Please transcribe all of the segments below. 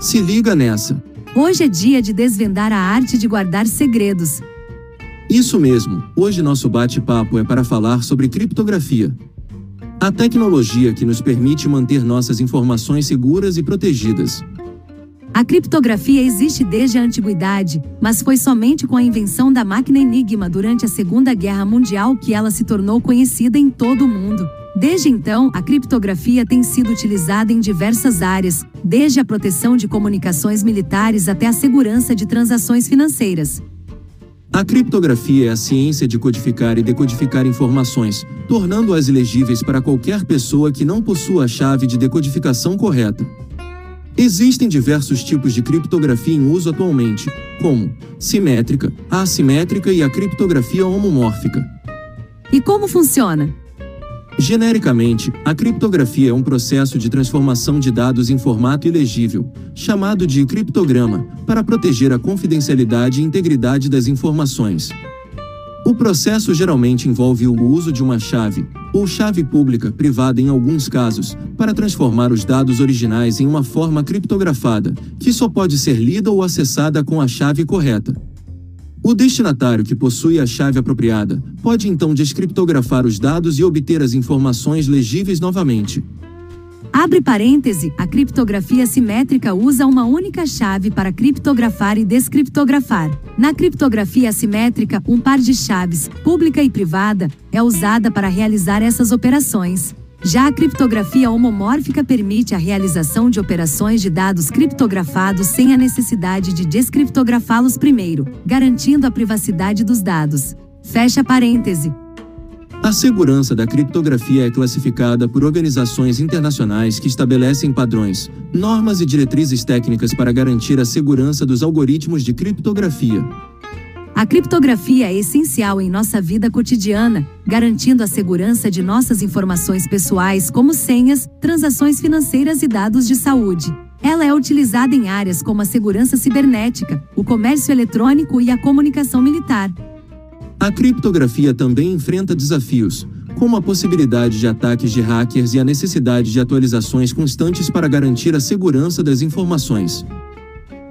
Se liga nessa. Hoje é dia de desvendar a arte de guardar segredos. Isso mesmo, hoje nosso bate-papo é para falar sobre criptografia. A tecnologia que nos permite manter nossas informações seguras e protegidas. A criptografia existe desde a antiguidade, mas foi somente com a invenção da máquina Enigma durante a Segunda Guerra Mundial que ela se tornou conhecida em todo o mundo. Desde então, a criptografia tem sido utilizada em diversas áreas, desde a proteção de comunicações militares até a segurança de transações financeiras. A criptografia é a ciência de codificar e decodificar informações, tornando-as ilegíveis para qualquer pessoa que não possua a chave de decodificação correta. Existem diversos tipos de criptografia em uso atualmente, como simétrica, assimétrica e a criptografia homomórfica. E como funciona? Genericamente, a criptografia é um processo de transformação de dados em formato ilegível, chamado de criptograma, para proteger a confidencialidade e integridade das informações. O processo geralmente envolve o uso de uma chave, ou chave pública, privada em alguns casos, para transformar os dados originais em uma forma criptografada, que só pode ser lida ou acessada com a chave correta. O destinatário que possui a chave apropriada pode então descriptografar os dados e obter as informações legíveis novamente. Abre parêntese, a criptografia simétrica usa uma única chave para criptografar e descriptografar. Na criptografia assimétrica, um par de chaves, pública e privada, é usada para realizar essas operações. Já a criptografia homomórfica permite a realização de operações de dados criptografados sem a necessidade de descriptografá-los primeiro, garantindo a privacidade dos dados. Fecha parêntese. A segurança da criptografia é classificada por organizações internacionais que estabelecem padrões, normas e diretrizes técnicas para garantir a segurança dos algoritmos de criptografia. A criptografia é essencial em nossa vida cotidiana, garantindo a segurança de nossas informações pessoais, como senhas, transações financeiras e dados de saúde. Ela é utilizada em áreas como a segurança cibernética, o comércio eletrônico e a comunicação militar. A criptografia também enfrenta desafios, como a possibilidade de ataques de hackers e a necessidade de atualizações constantes para garantir a segurança das informações.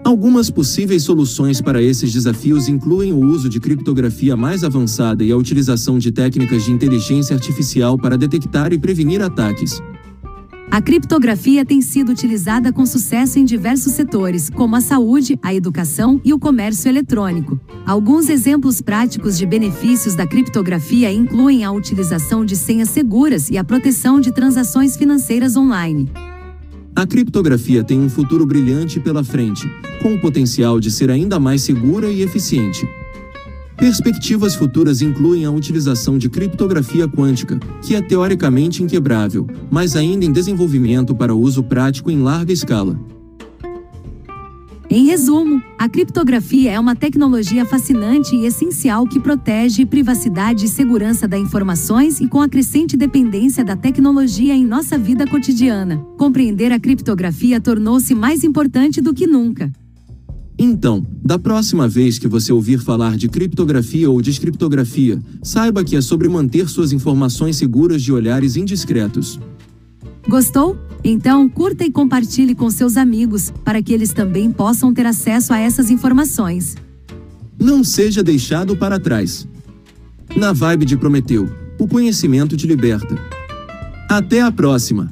Algumas possíveis soluções para esses desafios incluem o uso de criptografia mais avançada e a utilização de técnicas de inteligência artificial para detectar e prevenir ataques. A criptografia tem sido utilizada com sucesso em diversos setores, como a saúde, a educação e o comércio eletrônico. Alguns exemplos práticos de benefícios da criptografia incluem a utilização de senhas seguras e a proteção de transações financeiras online. A criptografia tem um futuro brilhante pela frente, com o potencial de ser ainda mais segura e eficiente. Perspectivas futuras incluem a utilização de criptografia quântica, que é teoricamente inquebrável, mas ainda em desenvolvimento para uso prático em larga escala. Em resumo, a criptografia é uma tecnologia fascinante e essencial que protege privacidade e segurança das informações e com a crescente dependência da tecnologia em nossa vida cotidiana. Compreender a criptografia tornou-se mais importante do que nunca. Então, da próxima vez que você ouvir falar de criptografia ou descriptografia, saiba que é sobre manter suas informações seguras de olhares indiscretos. Gostou? Então, curta e compartilhe com seus amigos, para que eles também possam ter acesso a essas informações. Não seja deixado para trás. Na vibe de Prometeu, o conhecimento te liberta. Até a próxima!